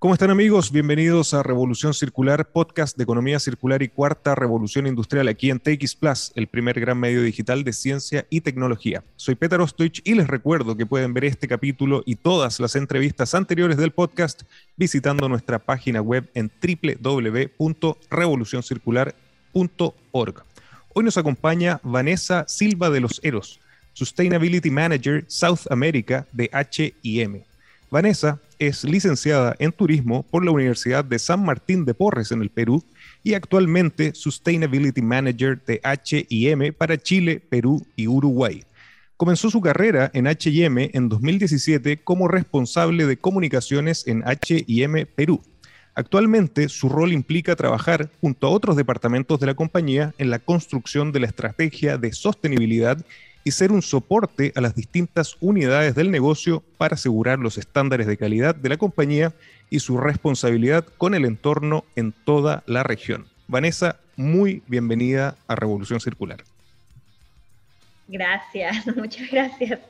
¿Cómo están amigos? Bienvenidos a Revolución Circular, podcast de economía circular y cuarta revolución industrial aquí en TX Plus, el primer gran medio digital de ciencia y tecnología. Soy Peter Ostoich y les recuerdo que pueden ver este capítulo y todas las entrevistas anteriores del podcast visitando nuestra página web en www.revolucioncircular.org. Hoy nos acompaña Vanessa Silva de los Eros, Sustainability Manager South America de HM. Vanessa es licenciada en turismo por la Universidad de San Martín de Porres en el Perú y actualmente Sustainability Manager de HM para Chile, Perú y Uruguay. Comenzó su carrera en HM en 2017 como responsable de comunicaciones en HM Perú. Actualmente su rol implica trabajar junto a otros departamentos de la compañía en la construcción de la estrategia de sostenibilidad y ser un soporte a las distintas unidades del negocio para asegurar los estándares de calidad de la compañía y su responsabilidad con el entorno en toda la región. Vanessa, muy bienvenida a Revolución Circular. Gracias, muchas gracias.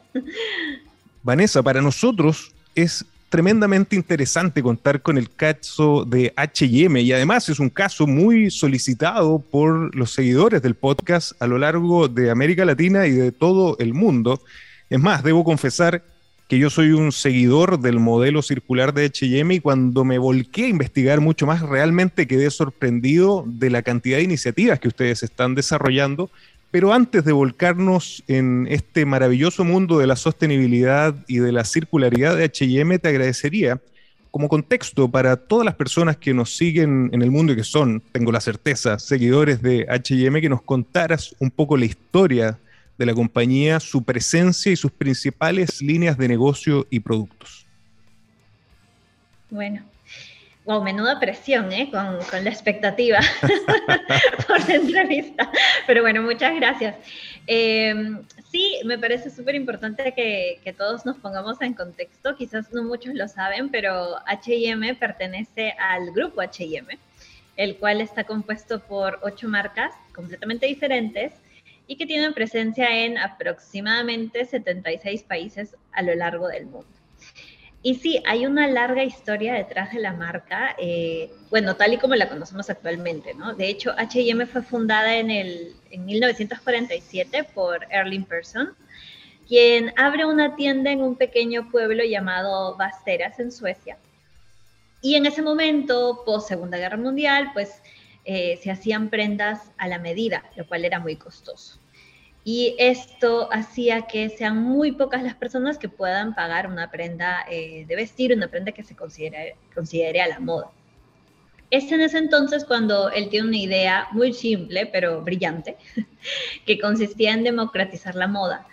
Vanessa, para nosotros es tremendamente interesante contar con el caso de HM y además es un caso muy solicitado por los seguidores del podcast a lo largo de América Latina y de todo el mundo. Es más, debo confesar que yo soy un seguidor del modelo circular de HM y cuando me volqué a investigar mucho más, realmente quedé sorprendido de la cantidad de iniciativas que ustedes están desarrollando pero antes de volcarnos en este maravilloso mundo de la sostenibilidad y de la circularidad de HM, te agradecería como contexto para todas las personas que nos siguen en el mundo y que son, tengo la certeza, seguidores de HM, que nos contaras un poco la historia de la compañía, su presencia y sus principales líneas de negocio y productos. Bueno, Wow, menuda presión, ¿eh? Con, la expectativa por la entrevista. Pero bueno, muchas gracias. Em, sí, me parece súper importante que, que, todos nos pongamos en contexto. Quizás no muchos lo saben, pero HM pertenece al grupo HM, el cual está compuesto por ocho marcas completamente diferentes y que tienen presencia en aproximadamente 76 países a lo largo del mundo. Y sí, hay una larga historia detrás de la marca, eh, bueno, tal y como la conocemos actualmente, ¿no? De hecho, H&M fue fundada en, el, en 1947 por Erling Persson, quien abre una tienda en un pequeño pueblo llamado Basteras, en Suecia. Y en ese momento, post Segunda Guerra Mundial, pues eh, se hacían prendas a la medida, lo cual era muy costoso y esto hacía que sean muy pocas las personas que puedan pagar una prenda eh, de vestir, una prenda que se considere, considere a la moda. Es en ese entonces cuando él tiene una idea muy simple, pero brillante, que consistía en democratizar la moda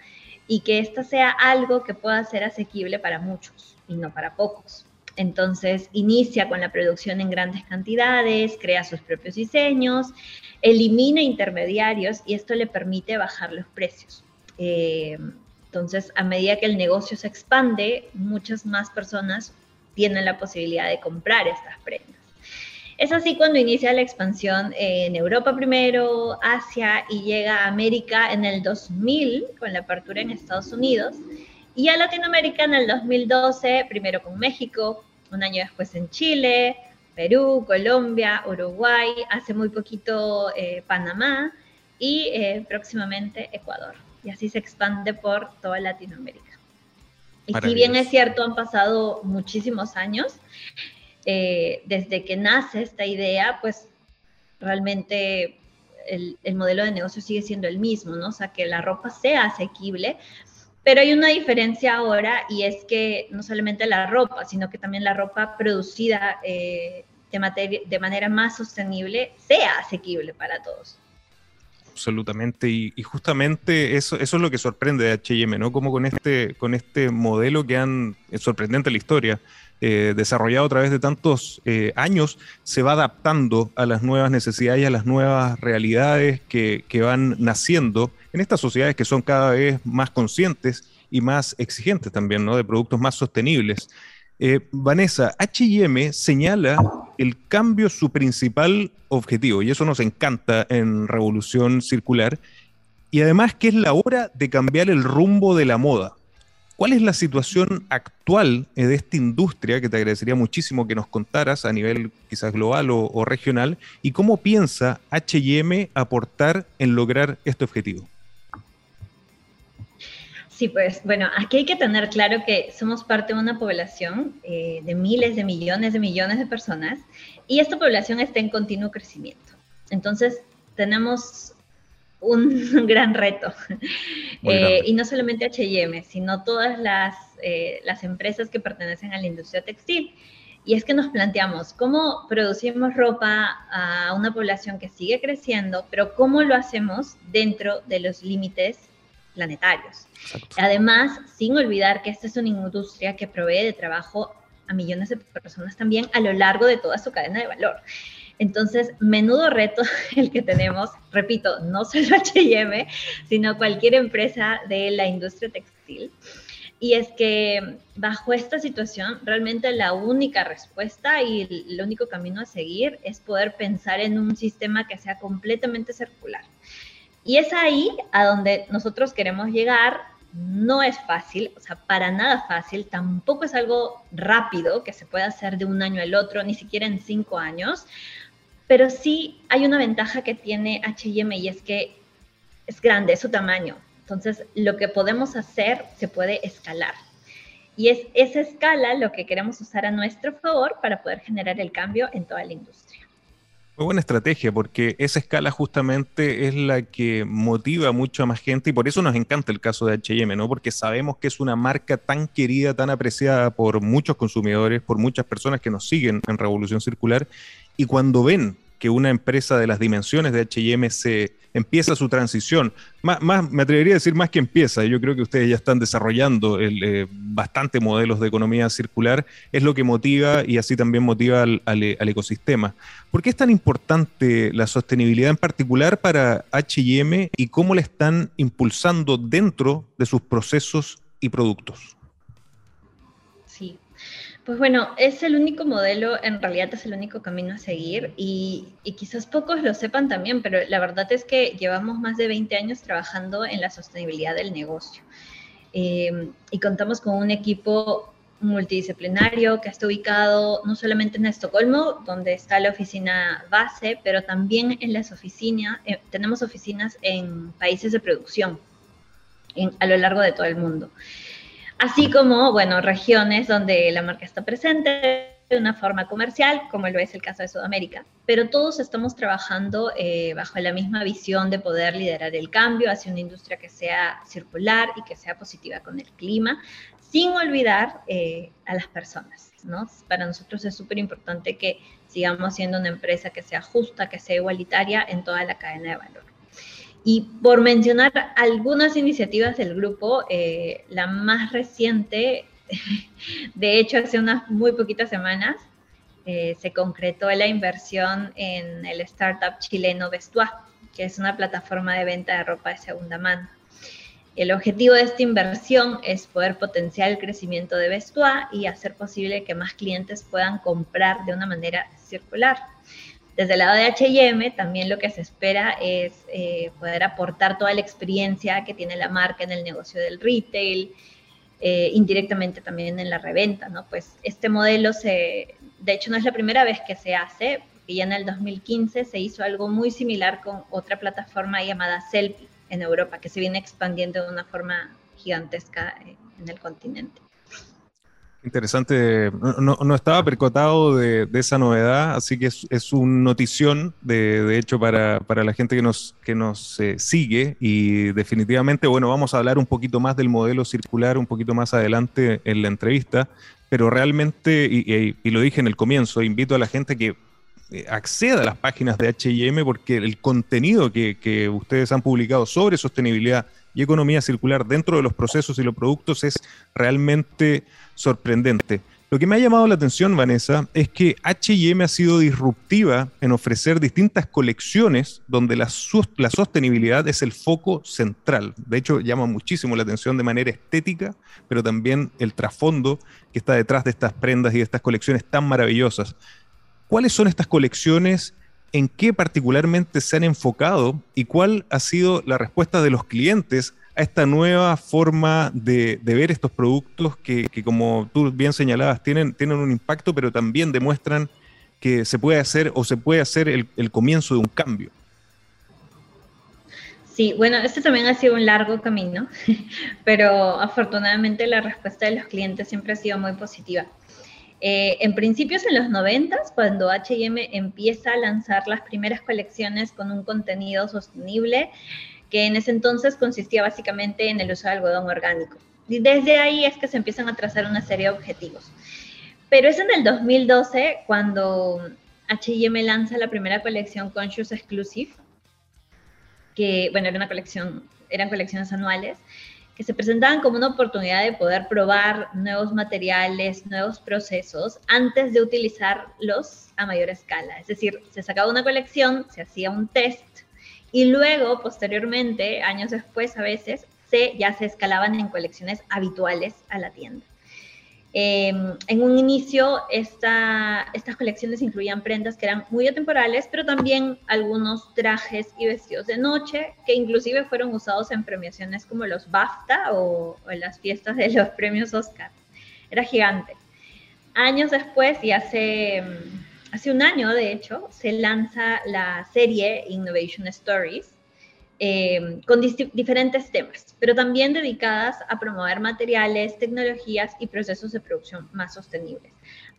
y que ésta sea algo que pueda ser asequible para muchos y no para pocos. Entonces inicia con la producción en grandes cantidades, crea sus propios diseños, elimina intermediarios y esto le permite bajar los precios. Eh, entonces, a medida que el negocio se expande, muchas más personas tienen la posibilidad de comprar estas prendas. Es así cuando inicia la expansión en Europa primero, Asia y llega a América en el 2000 con la apertura en Estados Unidos y a Latinoamérica en el 2012, primero con México, un año después en Chile, Perú, Colombia, Uruguay, hace muy poquito eh, Panamá y eh, próximamente Ecuador. Y así se expande por toda Latinoamérica. Y si bien es cierto, han pasado muchísimos años eh, desde que nace esta idea, pues realmente el, el, modelo de negocio sigue siendo el mismo, ¿no? O sea, que la ropa sea asequible, pero hay una diferencia ahora y es que no solamente la ropa, sino que también la ropa producida eh, de, manera más sostenible sea asequible para todos absolutamente. Y, justamente eso, eso es lo que sorprende de HM, ¿no? Como con este, con este modelo que han, es sorprendente la historia, eh, desarrollado a través de tantos eh, años, se va adaptando a las nuevas necesidades y a las nuevas realidades que, que van naciendo en estas sociedades que son cada vez más conscientes y más exigentes también, ¿no? De productos más sostenibles. Eh, Vanessa, HM señala el cambio su principal objetivo, y eso nos encanta en Revolución Circular, y además que es la hora de cambiar el rumbo de la moda. ¿Cuál es la situación actual de esta industria, que te agradecería muchísimo que nos contaras a nivel quizás global o, regional, y cómo piensa HM aportar en lograr este objetivo? Sí, pues bueno, aquí hay que tener claro que somos parte de una población eh, de miles de millones de millones de personas y esta población está en continuo crecimiento. Entonces, tenemos un gran reto. Eh, y no solamente HM, sino todas las, eh, las empresas que pertenecen a la industria textil. Y es que nos planteamos cómo producimos ropa a una población que sigue creciendo, pero cómo lo hacemos dentro de los límites planetarios. Además, sin olvidar que esta es una industria que provee de trabajo a millones de personas también a lo largo de toda su cadena de valor. Entonces, menudo reto el que tenemos, repito, no solo HM, sino cualquier empresa de la industria textil. Y es que bajo esta situación, realmente la única respuesta y el único camino a seguir es poder pensar en un sistema que sea completamente circular. Y es ahí a donde nosotros queremos llegar. No es fácil, o sea, para nada fácil, tampoco es algo rápido que se pueda hacer de un año al otro, ni siquiera en cinco años, pero sí hay una ventaja que tiene HM y es que es grande, es su tamaño. Entonces, lo que podemos hacer se puede escalar. Y es esa escala lo que queremos usar a nuestro favor para poder generar el cambio en toda la industria. Muy buena estrategia, porque esa escala justamente es la que motiva mucho a más gente y por eso nos encanta el caso de HM, ¿no? Porque sabemos que es una marca tan querida, tan apreciada por muchos consumidores, por muchas personas que nos siguen en Revolución Circular y cuando ven que una empresa de las dimensiones de HM se empieza su transición, más, me atrevería a decir más que empieza, yo creo que ustedes ya están desarrollando el, eh, bastante modelos de economía circular, es lo que motiva y así también motiva al, al, ecosistema. ¿Por qué es tan importante la sostenibilidad en particular para HM y cómo la están impulsando dentro de sus procesos y productos? Pues bueno, es el único modelo, en realidad es el único camino a seguir y, quizás pocos lo sepan también, pero la verdad es que llevamos más de 20 años trabajando en la sostenibilidad del negocio. Eh, y contamos con un equipo multidisciplinario que está ubicado no solamente en Estocolmo, donde está la oficina base, pero también en las oficinas, eh, tenemos oficinas en países de producción a lo largo de todo el mundo así como, bueno, regiones donde la marca está presente de una forma comercial, como lo es el caso de Sudamérica, pero todos estamos trabajando eh, bajo la misma visión de poder liderar el cambio hacia una industria que sea circular y que sea positiva con el clima, sin olvidar eh, a las personas. ¿no? Para nosotros es súper importante que sigamos siendo una empresa que sea justa, que sea igualitaria en toda la cadena de valor. Y por mencionar algunas iniciativas del grupo, eh, la más reciente, de hecho hace unas muy poquitas semanas, eh, se concretó la inversión en el startup chileno Vestua, que es una plataforma de venta de ropa de segunda mano. El objetivo de esta inversión es poder potenciar el crecimiento de Vestua y hacer posible que más clientes puedan comprar de una manera circular. Desde el lado de HM también lo que se espera es eh, poder aportar toda la experiencia que tiene la marca en el negocio del retail, eh, indirectamente también en la reventa, ¿no? Pues este modelo se, de hecho no es la primera vez que se hace, porque ya en el 2015 se hizo algo muy similar con otra plataforma llamada Selfie en Europa, que se viene expandiendo de una forma gigantesca en el continente. Interesante, no, estaba percotado de, esa novedad, así que es, es un notición, de, hecho, para, la gente que nos, que nos eh, sigue. Y definitivamente, bueno, vamos a hablar un poquito más del modelo circular un poquito más adelante en la entrevista, pero realmente, y, lo dije en el comienzo, invito a la gente que eh, acceda a las páginas de HM porque el contenido que ustedes han publicado sobre sostenibilidad y economía circular dentro de los procesos y los productos es realmente sorprendente. Lo que me ha llamado la atención, Vanessa, es que HM ha sido disruptiva en ofrecer distintas colecciones donde la, la, sostenibilidad es el foco central. De hecho, llama muchísimo la atención de manera estética, pero también el trasfondo que está detrás de estas prendas y de estas colecciones tan maravillosas. ¿Cuáles son estas colecciones en qué particularmente se han enfocado y cuál ha sido la respuesta de los clientes a esta nueva forma de, ver estos productos que, como tú bien señalabas, tienen, un impacto, pero también demuestran que se puede hacer o se puede hacer el, comienzo de un cambio. Sí, bueno, este también ha sido un largo camino, pero afortunadamente la respuesta de los clientes siempre ha sido muy positiva. Eh, en principios en los 90, cuando HM empieza a lanzar las primeras colecciones con un contenido sostenible, que en ese entonces consistía básicamente en el uso de algodón orgánico. Y desde ahí es que se empiezan a trazar una serie de objetivos. Pero es en el 2012 cuando H&M lanza la primera colección Conscious Exclusive, que, bueno, era una colección, eran colecciones anuales, que se presentaban como una oportunidad de poder probar nuevos materiales, nuevos procesos, antes de utilizarlos a mayor escala. Es decir, se sacaba una colección, se hacía un test y luego, posteriormente, años después a veces, se, ya se escalaban en colecciones habituales a la tienda. Em, en un inicio, estas colecciones incluían prendas que eran muy atemporales, pero también algunos trajes y vestidos de noche, que inclusive fueron usados en premiaciones como los BAFTA o, o en las fiestas de los premios Oscar. Era gigante. Años después, y hace hace un año, de hecho, se lanza la serie Innovation Stories eh, con diferentes temas, pero también dedicadas a promover materiales, tecnologías y procesos de producción más sostenibles.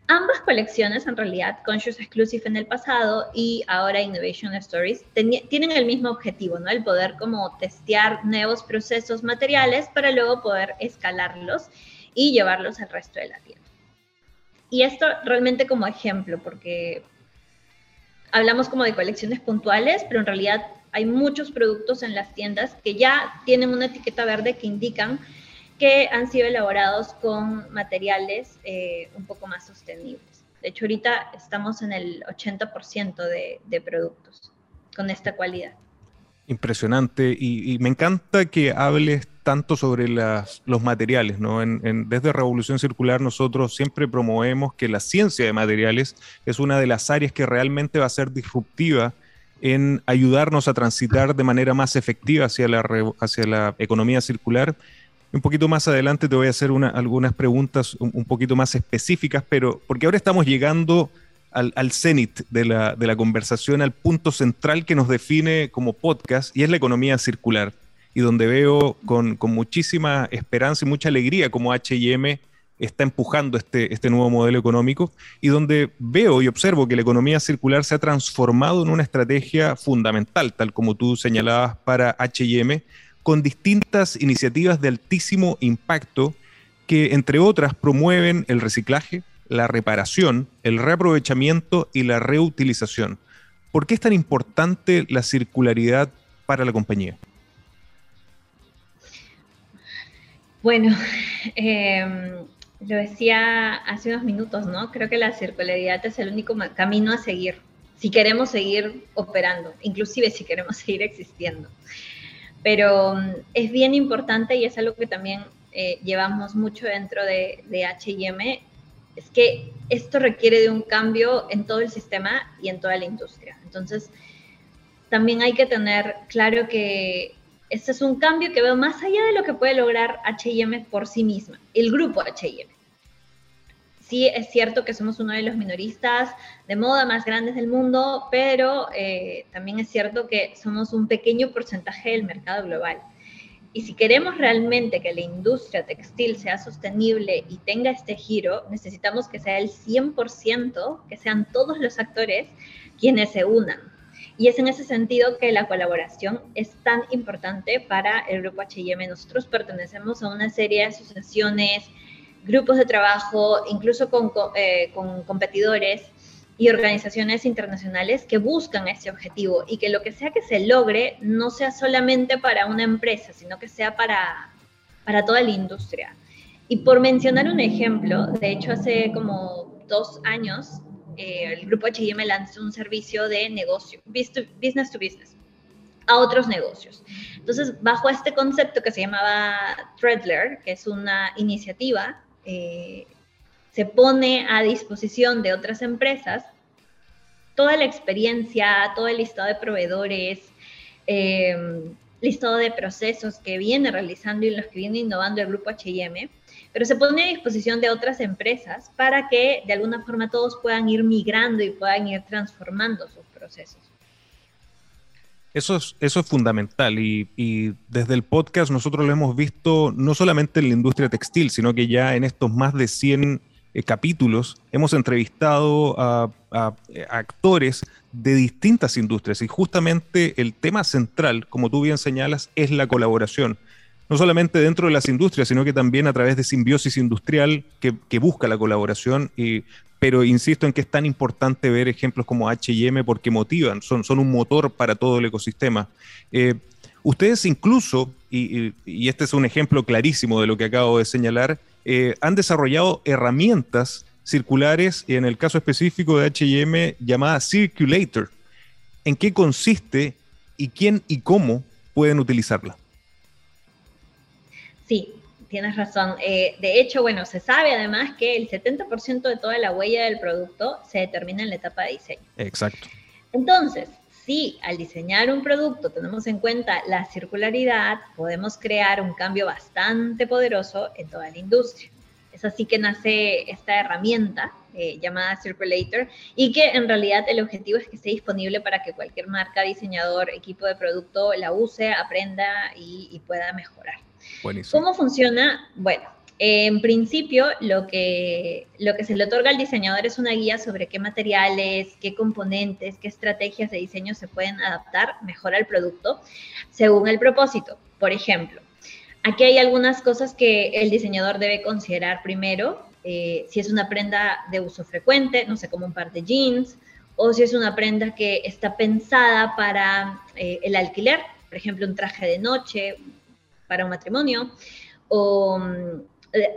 Ambas colecciones, en realidad, Conscious Exclusive en el pasado y ahora Innovation Stories, tienen el mismo objetivo, ¿no? El poder como testear nuevos procesos materiales para luego poder escalarlos y llevarlos al resto de la tienda. Y esto realmente como ejemplo, porque hablamos como de colecciones puntuales, pero en realidad hay muchos productos en las tiendas que ya tienen una etiqueta verde que indican que han sido elaborados con materiales eh, un poco más sostenibles. De hecho, ahorita estamos en el 80% de, de productos con esta cualidad. Impresionante y, me encanta que hables tanto sobre los materiales. ¿no? desde Revolución Circular nosotros siempre promovemos que la ciencia de materiales es una de las áreas que realmente va a ser disruptiva en ayudarnos a transitar de manera más efectiva hacia la, hacia la economía circular. Un poquito más adelante te voy a hacer algunas preguntas un, poquito más específicas, pero porque ahora estamos llegando al, cenit de la, de la conversación, al punto central que nos define como podcast, y es la economía circular, y donde veo con, con muchísima esperanza y mucha alegría como HM está empujando este, este nuevo modelo económico y donde veo y observo que la economía circular se ha transformado en una estrategia fundamental, tal como tú señalabas para HM, con distintas iniciativas de altísimo impacto que, entre otras, promueven el reciclaje, la reparación, el reaprovechamiento y la reutilización. ¿Por qué es tan importante la circularidad para la compañía? Bueno, em, lo decía hace unos minutos, ¿no? Creo que la circularidad es el único camino a seguir si queremos seguir operando, inclusive si queremos seguir existiendo. Pero mm, es bien importante y es algo que también eh, llevamos mucho dentro de, de HM es que esto requiere de un cambio en todo el sistema y en toda la industria. Entonces, también hay que tener claro que este es un cambio que veo más allá de lo que puede lograr HM por sí misma, el grupo HM. Sí, es cierto que somos uno de los minoristas de moda más grandes del mundo, pero eh, también es cierto que somos un pequeño porcentaje del mercado global. Y si queremos realmente que la industria textil sea sostenible y tenga este giro, necesitamos que sea el 100%, que sean todos los actores quienes se unan. Y es en ese sentido que la colaboración es tan importante para el Grupo HM. Nosotros pertenecemos a una serie de asociaciones, grupos de trabajo, incluso con, eh, con competidores y organizaciones internacionales que buscan ese objetivo y que lo que sea que se logre no sea solamente para una empresa, sino que sea para, para toda la industria. Y por mencionar un ejemplo, de hecho hace como dos años eh, el grupo H&M lanzó un servicio de negocio, business to business, a otros negocios. Entonces, bajo este concepto que se llamaba Threadler, que es una iniciativa eh, se pone a disposición de otras empresas toda la experiencia, todo el listado de proveedores, em, listado de procesos que viene realizando y los que viene innovando el grupo HM, pero se pone a disposición de otras empresas para que de alguna forma todos puedan ir migrando y puedan ir transformando sus procesos. Eso es, eso es fundamental y, desde el podcast nosotros lo hemos visto no solamente en la industria textil, sino que ya en estos más de 100 eh, capítulos hemos entrevistado a, actores de distintas industrias y justamente el tema central, como tú bien señalas, es la colaboración. No solamente dentro de las industrias, sino que también a través de simbiosis industrial que, busca la colaboración pero insisto en que es tan importante ver ejemplos como HM porque motivan, son, un motor para todo el ecosistema. Eh, ustedes incluso, y, este es un ejemplo clarísimo de lo que acabo de señalar, eh, han desarrollado herramientas circulares, en el caso específico de HM llamada Circulator. ¿En qué consiste y quién y cómo pueden utilizarla? Sí, tienes razón. Eh, de hecho, bueno, se sabe además que el 70% de toda la huella del producto se determina en la etapa de diseño. Exacto. Entonces, si al diseñar un producto tenemos en cuenta la circularidad, podemos crear un cambio bastante poderoso en toda la industria. Es así que nace esta herramienta eh, llamada Circulator y que en realidad el objetivo es que esté disponible para que cualquier marca, diseñador, equipo de producto la use, aprenda y pueda mejorar. ¿Cómo funciona? Bueno, en principio, lo que, lo que se le otorga al diseñador es una guía sobre qué materiales, qué componentes, qué estrategias de diseño se pueden adaptar mejor al producto según el propósito. Por ejemplo, aquí hay algunas cosas que el diseñador debe considerar primero. Eh, si es una prenda de uso frecuente, no sé, como un par de jeans, o si es una prenda que está pensada para eh, el alquiler, por ejemplo, un traje de noche, para un matrimonio. O,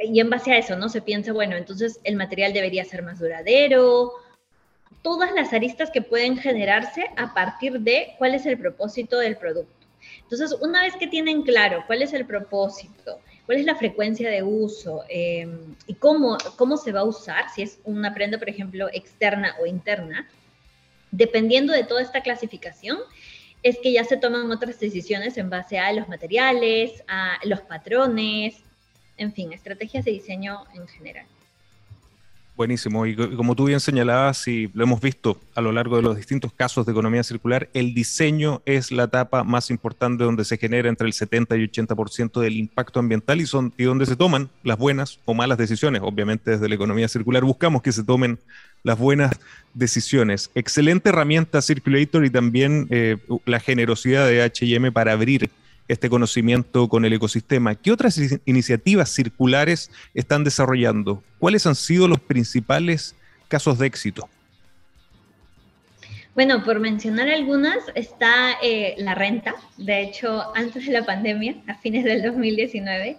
y en base a eso, ¿no? Se piensa, bueno, entonces el material debería ser más duradero, todas las aristas que pueden generarse a partir de cuál es el propósito del producto. Entonces, una vez que tienen claro cuál es el propósito, cuál es la frecuencia de uso em, y cómo, cómo se va a usar, si es una prenda, por ejemplo, externa o interna, dependiendo de toda esta clasificación, es que ya se toman otras decisiones en base a los materiales, a los patrones, en fin, estrategias de diseño en general. Buenísimo. Y como tú bien señalabas, y lo hemos visto a lo largo de los distintos casos de economía circular, el diseño es la etapa más importante donde se genera entre el 70 y 80% del impacto ambiental y, son, y donde se toman las buenas o malas decisiones. Obviamente desde la economía circular buscamos que se tomen las buenas decisiones. Excelente herramienta Circulator y también eh, la generosidad de HM para abrir este conocimiento con el ecosistema. ¿Qué otras iniciativas circulares están desarrollando? ¿Cuáles han sido los principales casos de éxito? Bueno, por mencionar algunas, está eh, la renta. De hecho, antes de la pandemia, a fines del 2019,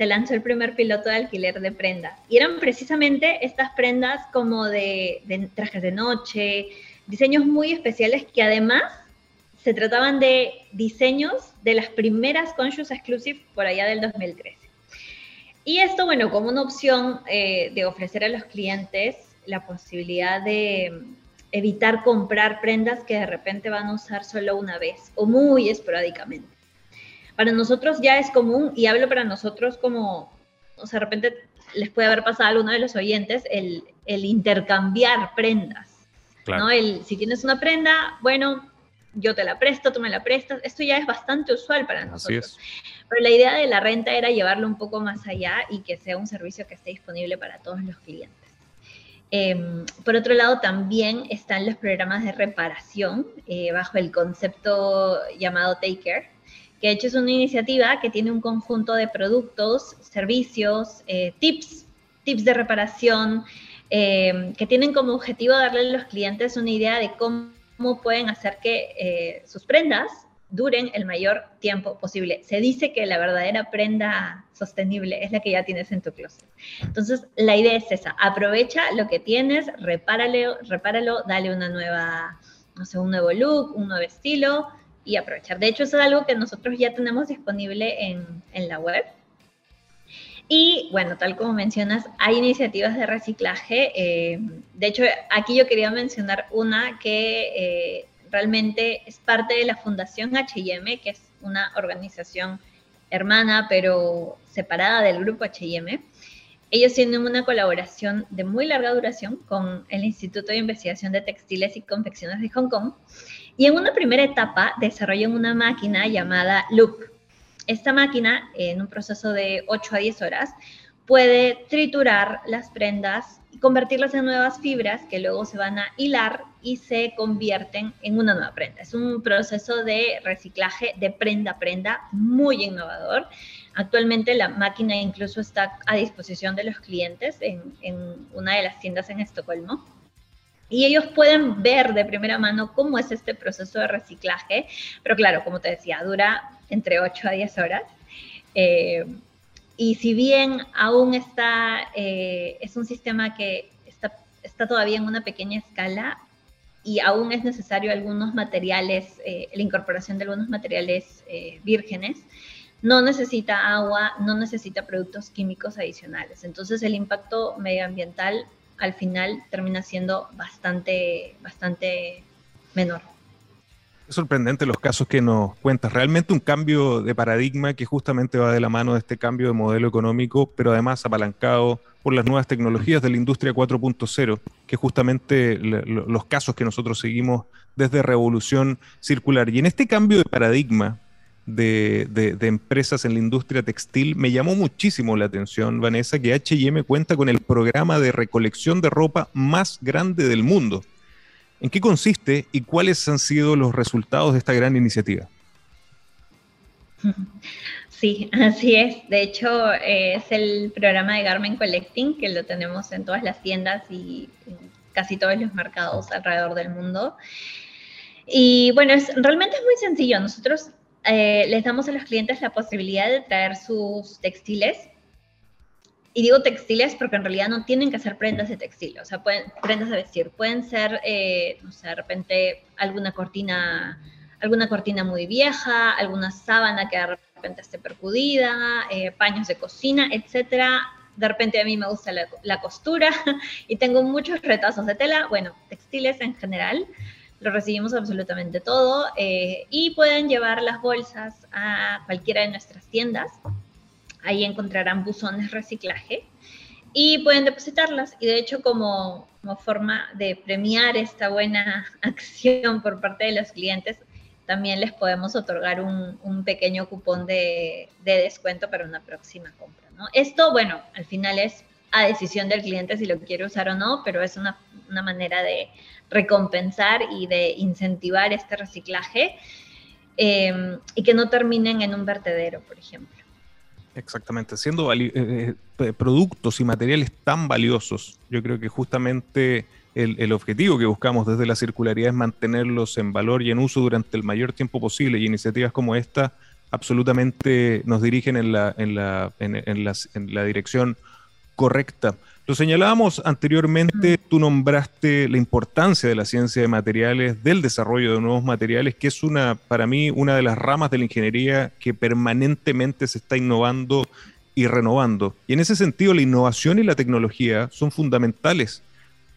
se lanzó el primer piloto de alquiler de prendas. Y eran precisamente estas prendas como de, de trajes de noche, diseños muy especiales que además se trataban de diseños de las primeras Conscious Exclusive por allá del 2013. Y esto, bueno, como una opción eh, de ofrecer a los clientes la posibilidad de evitar comprar prendas que de repente van a usar solo una vez o muy esporádicamente. Para nosotros ya es común, y hablo para nosotros como, o sea, de repente les puede haber pasado a alguno de los oyentes, el, el intercambiar prendas. ¿no? El, si tienes una prenda, bueno, yo te la presto, tú me la prestas. Esto ya es bastante usual para nosotros. Pero la idea de la renta era llevarlo un poco más allá y que sea un servicio que esté disponible para todos los clientes. Em, por otro lado, también están los programas de reparación eh, bajo el concepto llamado Take Care, que de hecho es una iniciativa que tiene un conjunto de productos, servicios, eh, tips, tips de reparación, em, que tienen como objetivo darle a los clientes una idea de cómo cómo pueden hacer que eh, sus prendas duren el mayor tiempo posible. Se dice que la verdadera prenda sostenible es la que ya tienes en tu closet. Entonces, la idea es esa, aprovecha lo que tienes, repáralo, repáralo dale una nueva, no sé, un nuevo look, un nuevo estilo y aprovechar. De hecho, eso es algo que nosotros ya tenemos disponible en, en la web. Y bueno, tal como mencionas, hay iniciativas de reciclaje. Eh, de hecho, aquí yo quería mencionar una que eh, realmente es parte de la Fundación HM, que es una organización hermana, pero separada del grupo HM. Ellos tienen una colaboración de muy larga duración con el Instituto de Investigación de Textiles y Confecciones de Hong Kong. Y en una primera etapa desarrollan una máquina llamada Loop. Esta máquina, en un proceso de 8 a 10 horas, puede triturar las prendas y convertirlas en nuevas fibras que luego se van a hilar y se convierten en una nueva prenda. Es un proceso de reciclaje de prenda a prenda muy innovador. Actualmente la máquina incluso está a disposición de los clientes en, una de las tiendas en Estocolmo. Y ellos pueden ver de primera mano cómo es este proceso de reciclaje, pero claro, como te decía, dura entre 8 a 10 horas. Eh, y si bien aún está, eh, es un sistema que está, está, todavía en una pequeña escala y aún es necesario algunos materiales, eh, la incorporación de algunos materiales eh, vírgenes, no necesita agua, no necesita productos químicos adicionales. Entonces el impacto medioambiental al final termina siendo bastante, bastante menor. Es sorprendente los casos que nos cuentas. Realmente un cambio de paradigma que justamente va de la mano de este cambio de modelo económico, pero además apalancado por las nuevas tecnologías de la industria 4.0, que justamente los casos que nosotros seguimos desde Revolución Circular. Y en este cambio de paradigma de, de empresas en la industria textil, me llamó muchísimo la atención, Vanessa, que HM cuenta con el programa de recolección de ropa más grande del mundo. ¿En qué consiste y cuáles han sido los resultados de esta gran iniciativa? Sí, así es. De hecho, es el programa de Garment Collecting que lo tenemos en todas las tiendas y en casi todos los mercados alrededor del mundo. Y bueno, es, realmente es muy sencillo. Nosotros eh, les damos a los clientes la posibilidad de traer sus textiles. Y digo textiles porque en realidad no tienen que ser prendas de textil, o sea, pueden, prendas de vestir, pueden ser, eh, no sé, de repente alguna cortina, alguna cortina muy vieja, alguna sábana que de repente esté percudida, eh, paños de cocina, etcétera. De repente a mí me gusta la, costura y tengo muchos retazos de tela, bueno, textiles en general, lo recibimos absolutamente todo eh, y pueden llevar las bolsas a cualquiera de nuestras tiendas Ahí encontrarán buzones reciclaje y pueden depositarlas. Y de hecho, como, forma de premiar esta buena acción por parte de los clientes, también les podemos otorgar un, pequeño cupón de, descuento para una próxima compra. ¿no? Esto, bueno, al final es a decisión del cliente si lo quiere usar o no, pero es una, manera de recompensar y de incentivar este reciclaje eh, y que no terminen en un vertedero, por ejemplo. Exactamente, siendo eh, eh, productos y materiales tan valiosos, yo creo que justamente el, objetivo que buscamos desde la circularidad es mantenerlos en valor y en uso durante el mayor tiempo posible y iniciativas como esta absolutamente nos dirigen en la, en la, en la dirección correcta. Lo señalábamos anteriormente, tú nombraste la importancia de la ciencia de materiales, del desarrollo de nuevos materiales, que es una, para mí, una de las ramas de la ingeniería que permanentemente se está innovando y renovando. Y en ese sentido, la innovación y la tecnología son fundamentales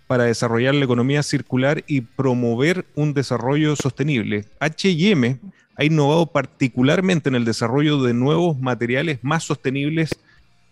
para desarrollar la economía circular y promover un desarrollo sostenible. HM ha innovado particularmente en el desarrollo de nuevos materiales más sostenibles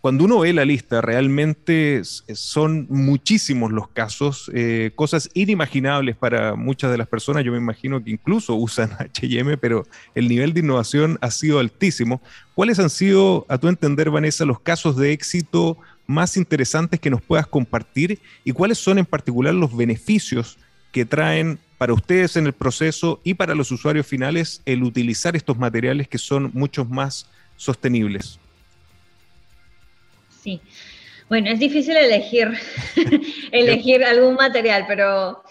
cuando uno ve la lista, realmente son muchísimos los casos, eh, cosas inimaginables para muchas de las personas. Yo me imagino que incluso usan HM, pero el nivel de innovación ha sido altísimo. ¿Cuáles han sido, a tu entender, Vanessa, los casos de éxito más interesantes que nos puedas compartir y cuáles son en particular los beneficios que traen para ustedes en el proceso y para los usuarios finales el utilizar estos materiales que son muchos más sostenibles? Sí. Bueno, es difícil elegir, elegir algún material, pero,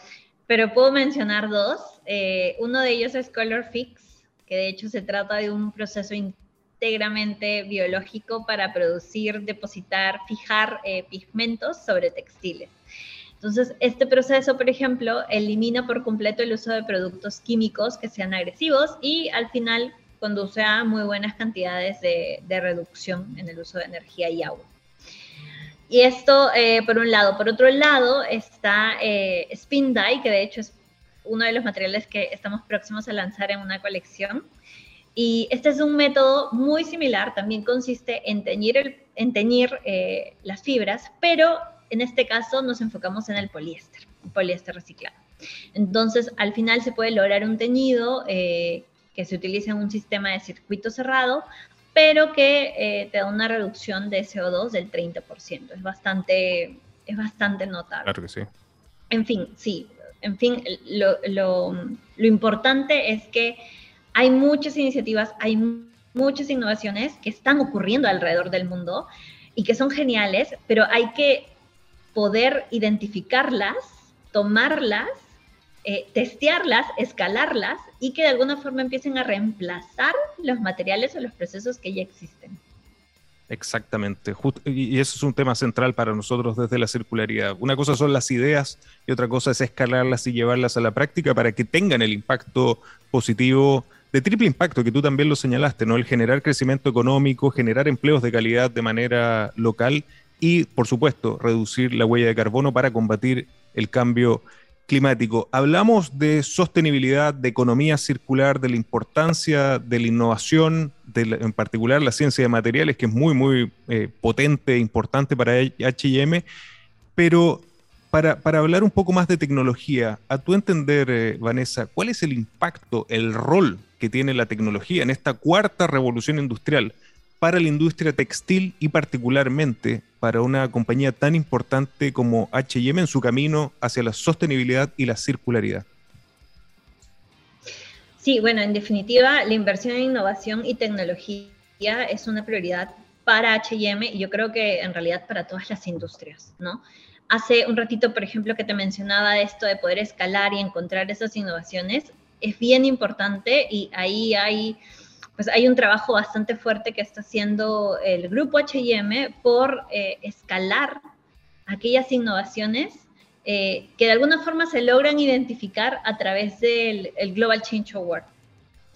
pero puedo mencionar dos. Eh, uno de ellos es Color Fix, que de hecho se trata de un proceso íntegramente biológico para producir, depositar, fijar eh, pigmentos sobre textiles. Entonces, este proceso, por ejemplo, elimina por completo el uso de productos químicos que sean agresivos y al final conduce a muy buenas cantidades de reducción en el uso de energía y agua. Y esto, eh, por un lado. Por otro lado, está eh, Spin Dye, que de hecho es uno de los materiales que estamos próximos a lanzar en una colección. Y este es un método muy similar, también consiste en teñir, eh, las fibras, pero en este caso nos enfocamos en el poliéster, el poliéster reciclado. Entonces, al final se puede lograr un teñido eh, que se utiliza en un sistema de circuito cerrado, pero que eh, te da una reducción de CO2 del 30%. Es bastante, es bastante notable. Claro que sí. En fin, sí. En fin, lo, lo, lo importante es que hay muchas iniciativas, hay muchas innovaciones que están ocurriendo alrededor del mundo y que son geniales, pero hay que poder identificarlas, tomarlas, eh, testearlas, escalarlas y que de alguna forma empiecen a reemplazar los materiales o los procesos que ya existen. Exactamente, y eso es un tema central para nosotros desde la circularidad. Una cosa son las ideas y otra cosa es escalarlas y llevarlas a la práctica para que tengan el impacto positivo de triple impacto que tú también lo señalaste, ¿no? El generar crecimiento económico, generar empleos de calidad de manera local y, por supuesto, reducir la huella de carbono para combatir el cambio climático. Hablamos de sostenibilidad, de economía circular, de la importancia de la innovación, en particular la ciencia de materiales, que es muy, muy eh, potente e importante para HM, pero para, para, hablar un poco más de tecnología, a tu entender, eh, Vanessa, ¿cuál es el impacto, el rol que tiene la tecnología en esta cuarta revolución industrial? Para la industria textil y particularmente para una compañía tan importante como HM en su camino hacia la sostenibilidad y la circularidad? Sí, bueno, en definitiva, la inversión en innovación y tecnología es una prioridad para HM y yo creo que en realidad para todas las industrias, ¿no? Hace un ratito, por ejemplo, que te mencionaba esto de poder escalar y encontrar esas innovaciones, es bien importante y ahí hay pues hay un trabajo bastante fuerte que está haciendo el grupo HM por eh, escalar aquellas innovaciones eh, que de alguna forma se logran identificar a través del Global Change Award.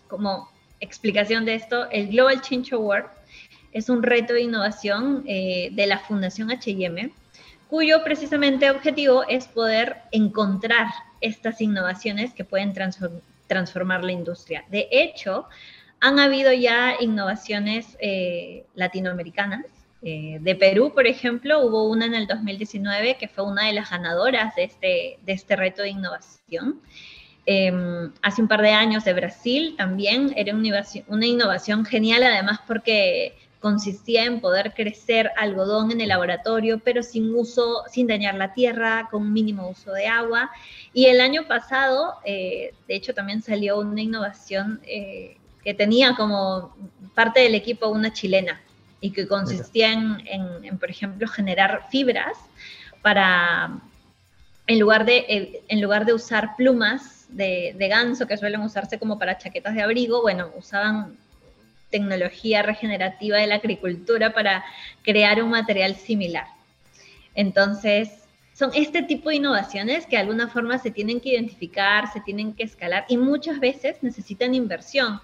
Como explicación de esto, el Global Change Award es un reto de innovación eh, de la Fundación HM, cuyo precisamente objetivo es poder encontrar estas innovaciones que pueden transformar la industria. De hecho, han habido ya innovaciones eh, latinoamericanas. Eh, de Perú, por ejemplo, hubo una en el 2019 que fue una de las ganadoras de este, de este reto de innovación. Em, hace un par de años de Brasil también era una innovación, una innovación genial, además porque consistía en poder crecer algodón en el laboratorio, pero sin uso, sin dañar la tierra, con mínimo uso de agua. Y el año pasado, eh, de hecho, también salió una innovación que tenía como parte del equipo una chilena y que consistía en, por ejemplo, generar fibras para, en lugar de, eh, en lugar de usar plumas de, de ganso que suelen usarse como para chaquetas de abrigo, bueno, usaban tecnología regenerativa de la agricultura para crear un material similar. Entonces, son este tipo de innovaciones que de alguna forma se tienen que identificar, se tienen que escalar y muchas veces necesitan inversión.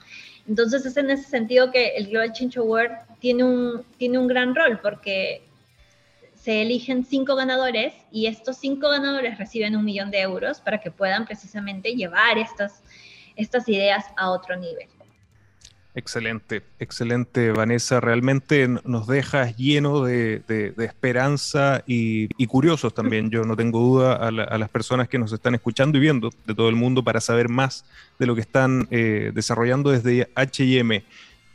Entonces es en ese sentido que el Global Change Award tiene un, tiene un gran rol porque se eligen cinco ganadores y estos cinco ganadores reciben un millón de euros para que puedan precisamente llevar estas, estas ideas a otro nivel. Excelente, excelente Vanessa. Realmente nos dejas lleno de, esperanza y, curiosos también. Yo no tengo duda a, las personas que nos están escuchando y viendo de todo el mundo para saber más de lo que están eh, desarrollando desde HM.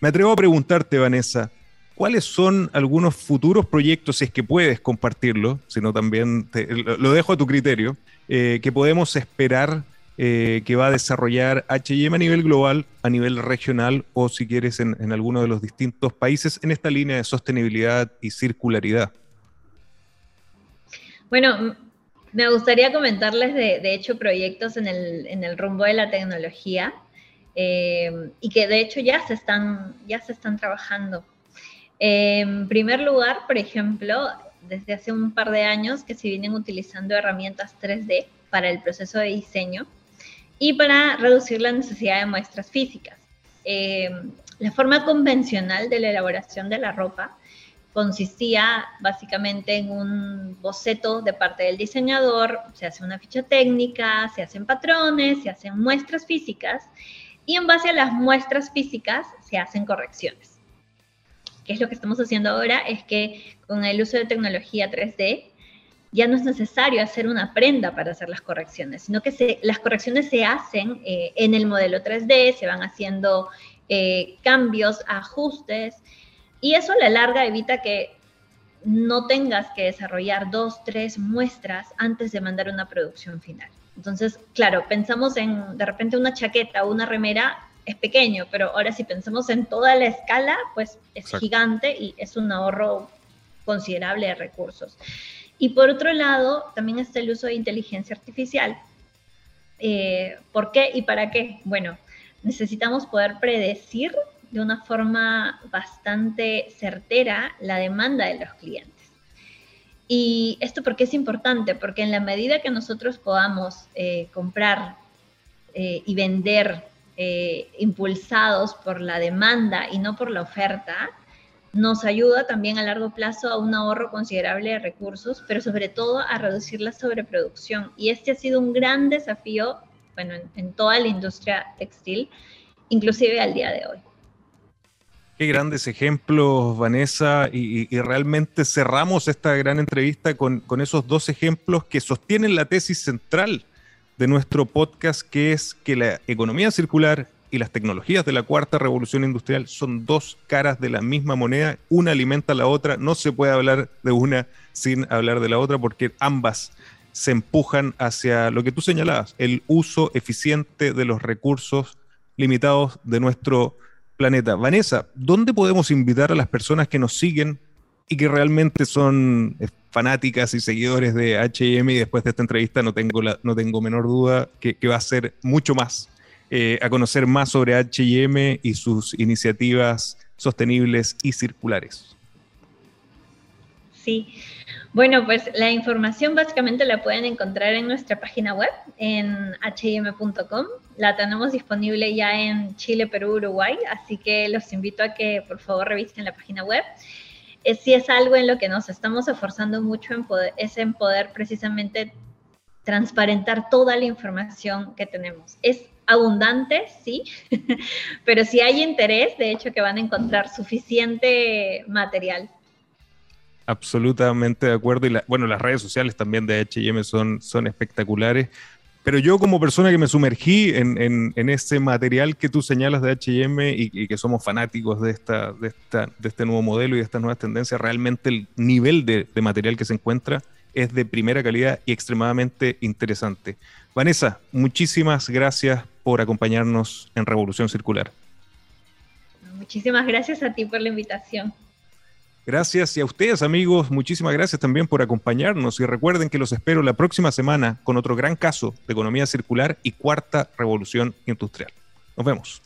Me atrevo a preguntarte, Vanessa, ¿cuáles son algunos futuros proyectos, si es que puedes compartirlo, sino también lo dejo a tu criterio, eh, que podemos esperar eh, que va a desarrollar HM a nivel global, a nivel regional o si quieres en, alguno de los distintos países en esta línea de sostenibilidad y circularidad? Bueno, me gustaría comentarles de, de hecho proyectos en el, en el, rumbo de la tecnología eh, y que de hecho ya se están, ya se están trabajando. en primer lugar, por ejemplo, desde hace un par de años que se vienen utilizando herramientas 3D para el proceso de diseño y para reducir la necesidad de muestras físicas. Eh, la forma convencional de la elaboración de la ropa consistía básicamente en un boceto de parte del diseñador, se hace una ficha técnica, se hacen patrones, se hacen muestras físicas y en base a las muestras físicas se hacen correcciones. ¿Qué es lo que estamos haciendo ahora? Es que con el uso de tecnología 3D ya no es necesario hacer una prenda para hacer las correcciones, sino que las correcciones se hacen eh, en el modelo 3D, se van haciendo eh, cambios, ajustes, y eso a la larga evita que no tengas que desarrollar dos, tres muestras antes de mandar una producción final. Entonces, claro, pensamos en de repente una chaqueta o una remera, es pequeño, pero ahora si pensamos en toda la escala, pues es gigante y es un ahorro considerable de recursos. Y por otro lado, también está el uso de inteligencia artificial. Eh, ¿Por qué y para qué? Bueno, necesitamos poder predecir de una forma bastante certera la demanda de los clientes. Y esto porque es importante, porque en la medida que nosotros podamos eh, comprar eh, y vender impulsados por la demanda y no por la oferta, nos ayuda también a largo plazo a un ahorro considerable de recursos, pero sobre todo a reducir la sobreproducción. Y este ha sido un gran desafío, bueno, en, toda la industria textil, inclusive al día de hoy. Qué grandes ejemplos, Vanessa, y, realmente cerramos esta gran entrevista con, con esos dos ejemplos que sostienen la tesis central de nuestro podcast, que es que la economía circular y las tecnologías de la cuarta revolución industrial son dos caras de la misma moneda, una alimenta a la otra, no se puede hablar de una sin hablar de la otra porque ambas se empujan hacia lo que tú señalabas, el uso eficiente de los recursos limitados de nuestro planeta. Vanessa, ¿dónde podemos invitar a las personas que nos siguen y que realmente son eh, fanáticas y seguidores de HM y después de esta entrevista no tengo, la, no tengo menor duda que, que va a ser mucho más eh, a conocer más sobre HM y sus iniciativas sostenibles y circulares. Sí, bueno, pues la información básicamente la pueden encontrar en nuestra página web, en hm.com. La tenemos disponible ya en Chile, Perú, Uruguay, así que los invito a que por favor revisen la página web. si es algo en lo que nos estamos esforzando mucho es en poder precisamente transparentar toda la información que tenemos. Es abundante, sí, pero si hay interés, de hecho que van a encontrar suficiente material. Absolutamente de acuerdo. Y bueno, las redes sociales también de HM son, son espectaculares. Pero yo como persona que me sumergí en, en, ese material que tú señalas de HM y, que somos fanáticos de, esta, de, esta, de este nuevo modelo y de estas nuevas tendencias, realmente el nivel de material que se encuentra es de primera calidad y extremadamente interesante. Vanessa, muchísimas gracias por acompañarnos en Revolución Circular. Muchísimas gracias a ti por la invitación. Gracias y a ustedes amigos, muchísimas gracias también por acompañarnos y recuerden que los espero la próxima semana con otro gran caso de economía circular y cuarta revolución industrial. Nos vemos.